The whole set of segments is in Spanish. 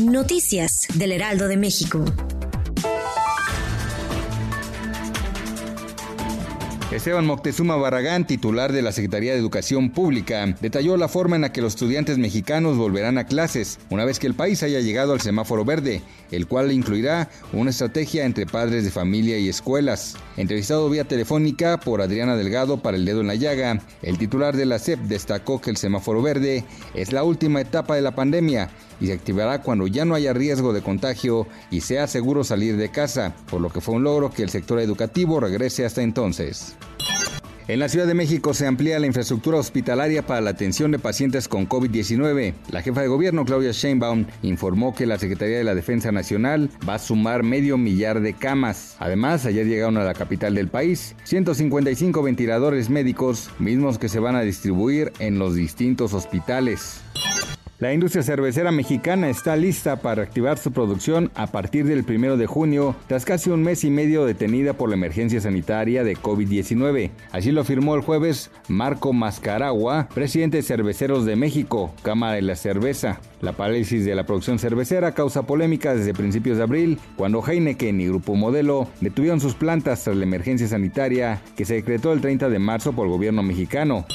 Noticias del Heraldo de México. Esteban Moctezuma Barragán, titular de la Secretaría de Educación Pública, detalló la forma en la que los estudiantes mexicanos volverán a clases una vez que el país haya llegado al semáforo verde, el cual incluirá una estrategia entre padres de familia y escuelas. Entrevistado vía telefónica por Adriana Delgado para el dedo en la llaga, el titular de la SEP destacó que el semáforo verde es la última etapa de la pandemia y se activará cuando ya no haya riesgo de contagio y sea seguro salir de casa, por lo que fue un logro que el sector educativo regrese hasta entonces. En la Ciudad de México se amplía la infraestructura hospitalaria para la atención de pacientes con COVID-19. La jefa de gobierno, Claudia Sheinbaum, informó que la Secretaría de la Defensa Nacional va a sumar medio millar de camas. Además, ayer llegaron a la capital del país 155 ventiladores médicos, mismos que se van a distribuir en los distintos hospitales. La industria cervecera mexicana está lista para activar su producción a partir del 1 de junio, tras casi un mes y medio detenida por la emergencia sanitaria de COVID-19. Así lo afirmó el jueves Marco Mascaragua, presidente de Cerveceros de México, Cámara de la Cerveza. La parálisis de la producción cervecera causa polémica desde principios de abril, cuando Heineken y Grupo Modelo detuvieron sus plantas tras la emergencia sanitaria que se decretó el 30 de marzo por el gobierno mexicano.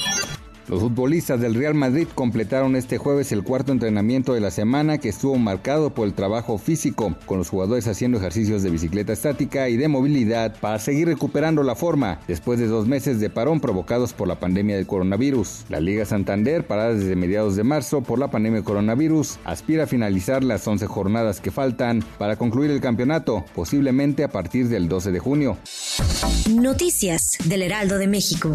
Los futbolistas del Real Madrid completaron este jueves el cuarto entrenamiento de la semana que estuvo marcado por el trabajo físico, con los jugadores haciendo ejercicios de bicicleta estática y de movilidad para seguir recuperando la forma después de dos meses de parón provocados por la pandemia del coronavirus. La Liga Santander, parada desde mediados de marzo por la pandemia del coronavirus, aspira a finalizar las 11 jornadas que faltan para concluir el campeonato, posiblemente a partir del 12 de junio. Noticias del Heraldo de México.